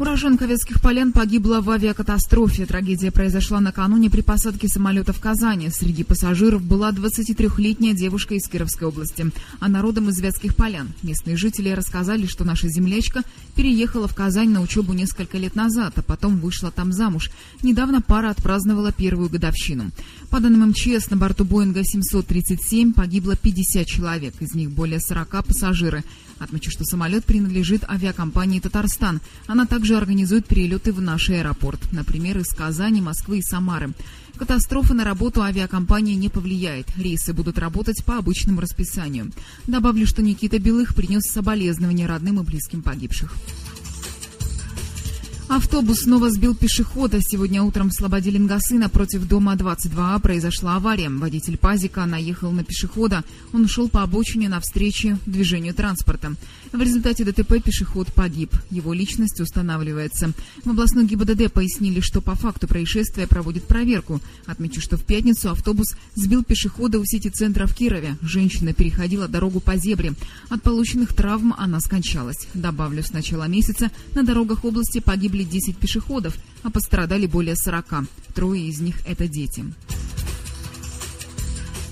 Уроженка Ветских полян погибла в авиакатастрофе. Трагедия произошла накануне при посадке самолета в Казани. Среди пассажиров была 23-летняя девушка из Кировской области. А народом из Вятских полян. Местные жители рассказали, что наша землячка переехала в Казань на учебу несколько лет назад, а потом вышла там замуж. Недавно пара отпраздновала первую годовщину. По данным МЧС, на борту Боинга 737 погибло 50 человек, из них более 40 пассажиры. Отмечу, что самолет принадлежит авиакомпании «Татарстан». Она также организует перелеты в наш аэропорт, например, из Казани, Москвы и Самары. Катастрофа на работу авиакомпании не повлияет. Рейсы будут работать по обычному расписанию. Добавлю, что Никита Белых принес соболезнования родным и близким погибших. Автобус снова сбил пешехода. Сегодня утром в Слободе Ленгасы напротив дома 22А произошла авария. Водитель пазика наехал на пешехода. Он шел по обочине навстречу движению транспорта. В результате ДТП пешеход погиб. Его личность устанавливается. В областной ГИБДД пояснили, что по факту происшествия проводит проверку. Отмечу, что в пятницу автобус сбил пешехода у сити-центра в Кирове. Женщина переходила дорогу по зебре. От полученных травм она скончалась. Добавлю, с начала месяца на дорогах области погибли погибли 10 пешеходов, а пострадали более 40. Трое из них – это дети.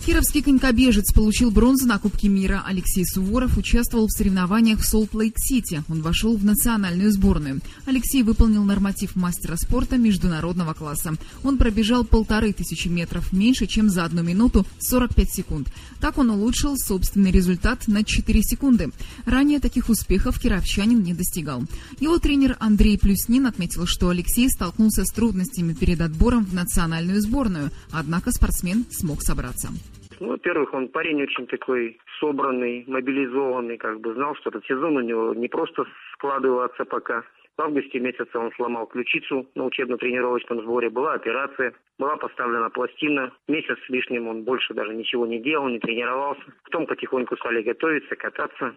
Кировский конькобежец получил бронзу на Кубке мира. Алексей Суворов участвовал в соревнованиях в Солт-Лейк-Сити. Он вошел в национальную сборную. Алексей выполнил норматив мастера спорта международного класса. Он пробежал полторы тысячи метров, меньше, чем за одну минуту 45 секунд. Так он улучшил собственный результат на 4 секунды. Ранее таких успехов кировчанин не достигал. Его тренер Андрей Плюснин отметил, что Алексей столкнулся с трудностями перед отбором в национальную сборную, однако спортсмен смог собраться. Ну, во-первых, он парень очень такой собранный, мобилизованный, как бы знал, что этот сезон у него не просто складываться пока. В августе месяце он сломал ключицу на учебно-тренировочном сборе, была операция, была поставлена пластина. Месяц с лишним он больше даже ничего не делал, не тренировался. Потом потихоньку стали готовиться, кататься.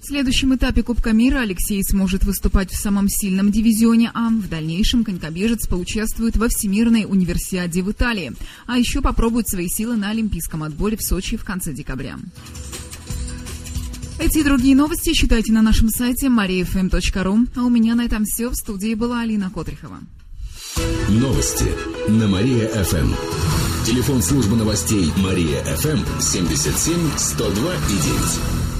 В следующем этапе Кубка мира Алексей сможет выступать в самом сильном дивизионе А. В дальнейшем конькобежец поучаствует во Всемирной универсиаде в Италии. А еще попробует свои силы на Олимпийском отборе в Сочи в конце декабря. Эти и другие новости читайте на нашем сайте mariafm.ru. А у меня на этом все. В студии была Алина Котрихова. Новости на Мария-ФМ. Телефон службы новостей Мария-ФМ 77 102 и 9.